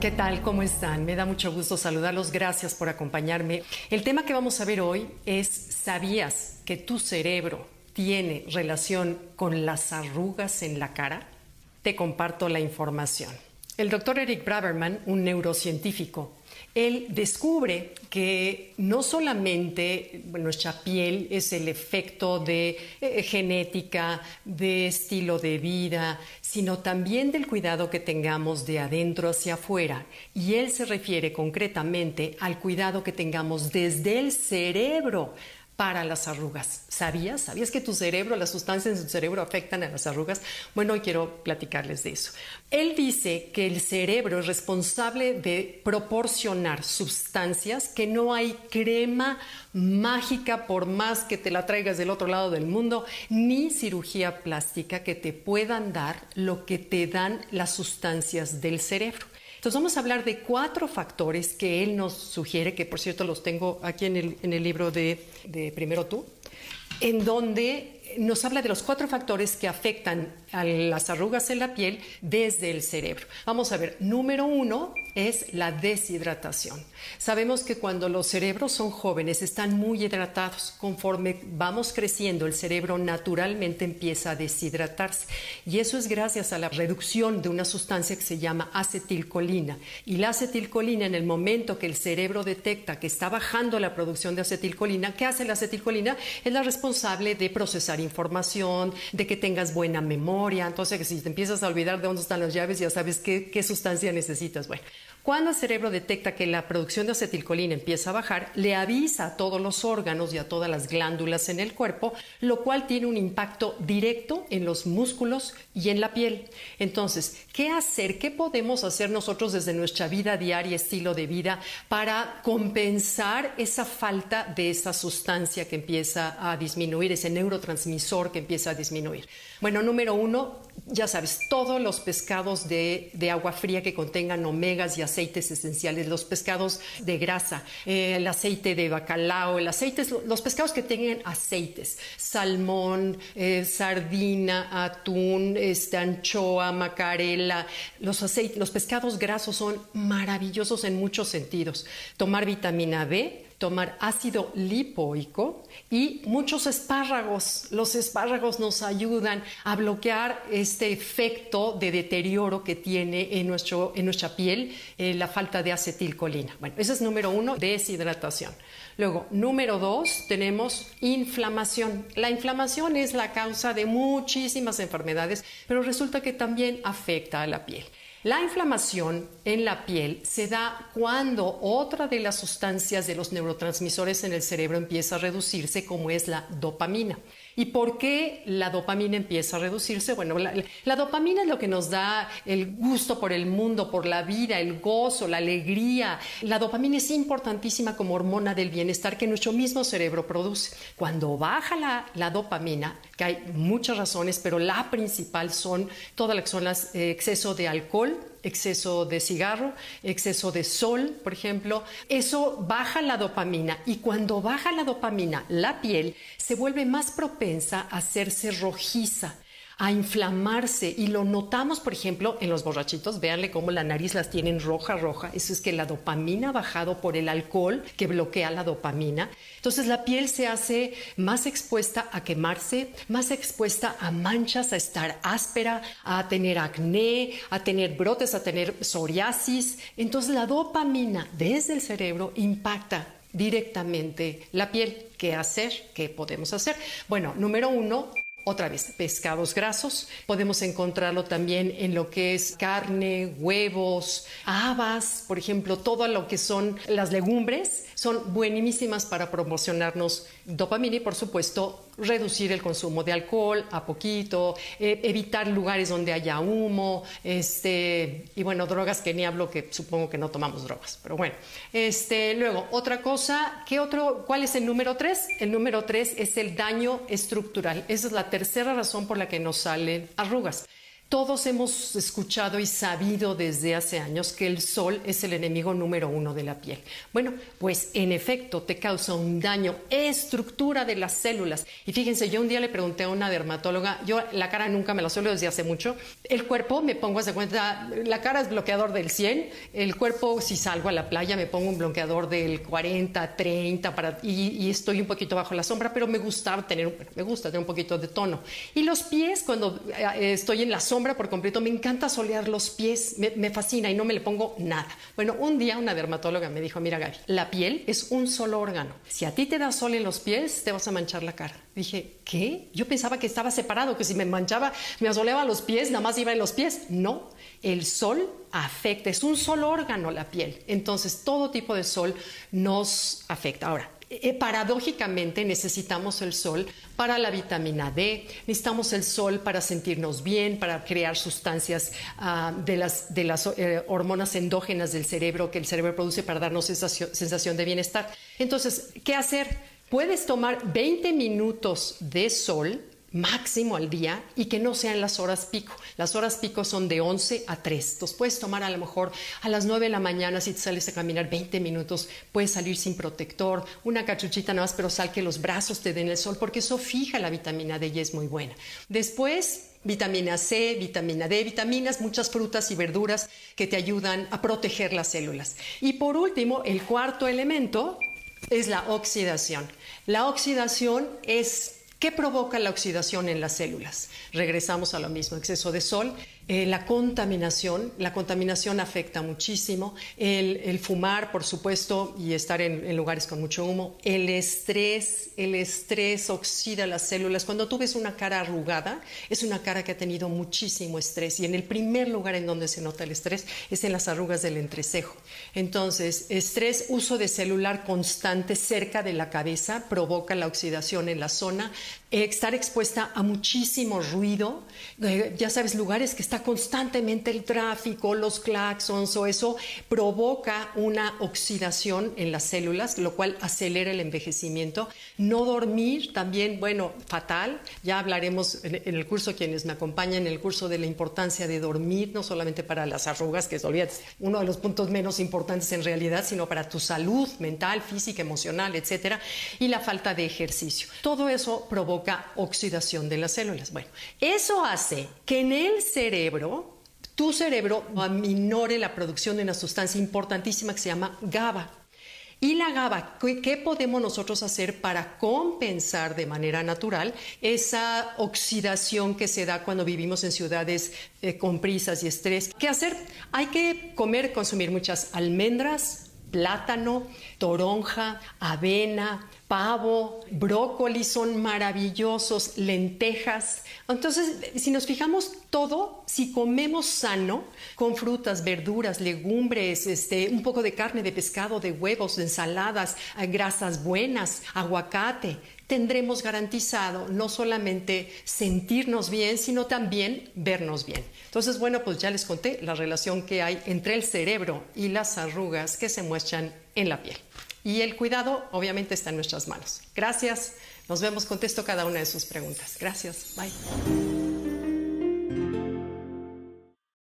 ¿Qué tal? ¿Cómo están? Me da mucho gusto saludarlos. Gracias por acompañarme. El tema que vamos a ver hoy es, ¿sabías que tu cerebro tiene relación con las arrugas en la cara? Te comparto la información. El doctor Eric Braverman, un neurocientífico, él descubre que no solamente nuestra piel es el efecto de eh, genética, de estilo de vida, sino también del cuidado que tengamos de adentro hacia afuera. Y él se refiere concretamente al cuidado que tengamos desde el cerebro para las arrugas. ¿Sabías? ¿Sabías que tu cerebro, las sustancias en tu cerebro afectan a las arrugas? Bueno, hoy quiero platicarles de eso. Él dice que el cerebro es responsable de proporcionar sustancias que no hay crema mágica por más que te la traigas del otro lado del mundo, ni cirugía plástica que te puedan dar lo que te dan las sustancias del cerebro. Entonces vamos a hablar de cuatro factores que él nos sugiere, que por cierto los tengo aquí en el, libro de, Primero Tú, en donde nos habla de los cuatro factores que afectan a las arrugas en la piel desde el cerebro. Vamos a ver, número uno es la deshidratación. Sabemos que cuando los cerebros son jóvenes están muy hidratados. Conforme vamos creciendo, el cerebro naturalmente empieza a deshidratarse. Y eso es gracias a la reducción de una sustancia que se llama acetilcolina. Y la acetilcolina, en el momento que el cerebro detecta que está bajando la producción de acetilcolina, ¿qué hace la acetilcolina? Es la responsable de procesar información, de que tengas buena memoria. Entonces, si te empiezas a olvidar de dónde están las llaves, ya sabes qué, qué sustancia necesitas. Bueno, cuando el cerebro detecta que la producción de acetilcolina empieza a bajar, le avisa a todos los órganos y a todas las glándulas en el cuerpo, lo cual tiene un impacto directo en los músculos y en la piel. Entonces, ¿qué hacer? ¿Qué podemos hacer nosotros desde nuestra vida diaria, estilo de vida, para compensar esa falta de esa sustancia que empieza a disminuir, ese neurotransmisor que empieza a disminuir? Bueno, número uno, ya sabes, todos los pescados de, agua fría que contengan omegas y aceites esenciales, los pescados de grasa, eh, el aceite de bacalao, el aceite, los pescados que tengan aceites, salmón, eh, sardina, atún, este, anchoa, macarela, los, los pescados grasos son maravillosos en muchos sentidos. Tomar vitamina B, tomar ácido lipoico y muchos espárragos. Los espárragos nos ayudan a bloquear este efecto de deterioro que tiene en, nuestro, en nuestra piel eh, la falta de acetilcolina. Bueno, ese es número uno, deshidratación. Luego, número dos, tenemos inflamación. La inflamación es la causa de muchísimas enfermedades, pero resulta que también afecta a la piel. La inflamación en la piel se da cuando otra de las sustancias de los neurotransmisores en el cerebro empieza a reducirse, como es la dopamina. ¿Y por qué la dopamina empieza a reducirse? Bueno, la, dopamina es lo que nos da el gusto por el mundo, por la vida, el gozo, la alegría. La dopamina es importantísima como hormona del bienestar que nuestro mismo cerebro produce. Cuando baja la, la dopamina, que hay muchas razones, pero la principal son todas las son eh, exceso de alcohol, exceso de cigarro, exceso de sol, por ejemplo, eso baja la dopamina y cuando baja la dopamina, la piel se vuelve más propensa a hacerse rojiza a inflamarse y lo notamos, por ejemplo, en los borrachitos, véanle cómo la nariz las tienen roja, roja, eso es que la dopamina ha bajado por el alcohol que bloquea la dopamina, entonces la piel se hace más expuesta a quemarse, más expuesta a manchas, a estar áspera, a tener acné, a tener brotes, a tener psoriasis, entonces la dopamina desde el cerebro impacta directamente la piel. ¿Qué hacer? ¿Qué podemos hacer? Bueno, número uno, otra vez, pescados grasos. Podemos encontrarlo también en lo que es carne, huevos, habas, por ejemplo, todo lo que son las legumbres son buenísimas para promocionarnos dopamina y, por supuesto, reducir el consumo de alcohol a poquito, eh, evitar lugares donde haya humo, este, y bueno, drogas que ni hablo, que supongo que no tomamos drogas, pero bueno. Este, luego, otra cosa, ¿qué otro, ¿cuál es el número tres? El número tres es el daño estructural. Esa es la tercera razón por la que nos salen arrugas. Todos hemos escuchado y sabido desde hace años que el sol es el enemigo número uno de la piel. Bueno, pues en efecto te causa un daño, estructura de las células. Y fíjense, yo un día le pregunté a una dermatóloga, yo la cara nunca me la suelo desde hace mucho, el cuerpo me pongo a hacer cuenta, la cara es bloqueador del 100, el cuerpo si salgo a la playa me pongo un bloqueador del 40, 30 para, y, estoy un poquito bajo la sombra, pero me gusta tener, me gusta tener un poquito de tono. Y los pies, cuando eh, estoy en la sombra, por completo. Me encanta solear los pies, me, fascina y no me le pongo nada. Bueno, un día una dermatóloga me dijo, mira Gaby, la piel es un solo órgano. Si a ti te da sol en los pies, te vas a manchar la cara. Dije, ¿qué? Yo pensaba que estaba separado, que si me manchaba, me asoleaba los pies, nada más iba en los pies. No, el sol afecta, es un solo órgano la piel. Entonces, todo tipo de sol nos afecta. Ahora, eh, paradójicamente necesitamos el sol para la vitamina D, necesitamos el sol para sentirnos bien, para crear sustancias ah, de las, de las eh, hormonas endógenas del cerebro que el cerebro produce para darnos esa sensación de bienestar. Entonces, ¿qué hacer? Puedes tomar 20 minutos de sol máximo al día y que no sean las horas pico. Las horas pico son de 11 a 3. Entonces puedes tomar a lo mejor a las 9 de la mañana si te sales a caminar 20 minutos, puedes salir sin protector, una cachuchita nada más, pero sal que los brazos te den el sol porque eso fija la vitamina D y es muy buena. Después vitamina C, vitamina D, vitaminas, muchas frutas y verduras que te ayudan a proteger las células. Y por último, el cuarto elemento es la oxidación. La oxidación es ¿Qué provoca la oxidación en las células? Regresamos a lo mismo, exceso de sol, eh, la contaminación, la contaminación afecta muchísimo, el, fumar, por supuesto, y estar en, lugares con mucho humo, el estrés, el estrés oxida las células. Cuando tú ves una cara arrugada, es una cara que ha tenido muchísimo estrés. Y en el primer lugar en donde se nota el estrés es en las arrugas del entrecejo. Entonces, estrés, uso de celular constante cerca de la cabeza provoca la oxidación en la zona, estar expuesta a muchísimo ruido, eh, ya sabes, lugares que está constantemente el tráfico, los claxons o eso, provoca una oxidación en las células, lo cual acelera el envejecimiento. No dormir también, bueno, fatal. Ya hablaremos en, el curso, quienes me acompañan, en el curso de la importancia de dormir, no solamente para las arrugas, que es uno de los puntos menos importantes en realidad, sino para tu salud mental, física, emocional, etcétera, y la falta de ejercicio. Todo eso provoca oxidación de las células. Bueno, eso hace que en el cerebro, tu cerebro aminore la producción de una sustancia importantísima que se llama GABA. Y la GABA, ¿qué podemos nosotros hacer para compensar de manera natural esa oxidación que se da cuando vivimos en ciudades eh, con prisas y estrés? ¿Qué hacer? Hay que comer, consumir muchas almendras, plátano, toronja, avena, pavo, brócoli son maravillosos, lentejas. Entonces, si nos fijamos todo, si comemos sano, con frutas, verduras, legumbres, este, un poco de carne, de pescado, de huevos, de ensaladas, eh, grasas buenas, aguacate, tendremos garantizado no solamente sentirnos bien, sino también vernos bien. Entonces, bueno, pues ya les conté la relación que hay entre el cerebro y las arrugas que se muestran en la piel. Y el cuidado obviamente está en nuestras manos. Gracias. Nos vemos. Contesto cada una de sus preguntas. Gracias. Bye.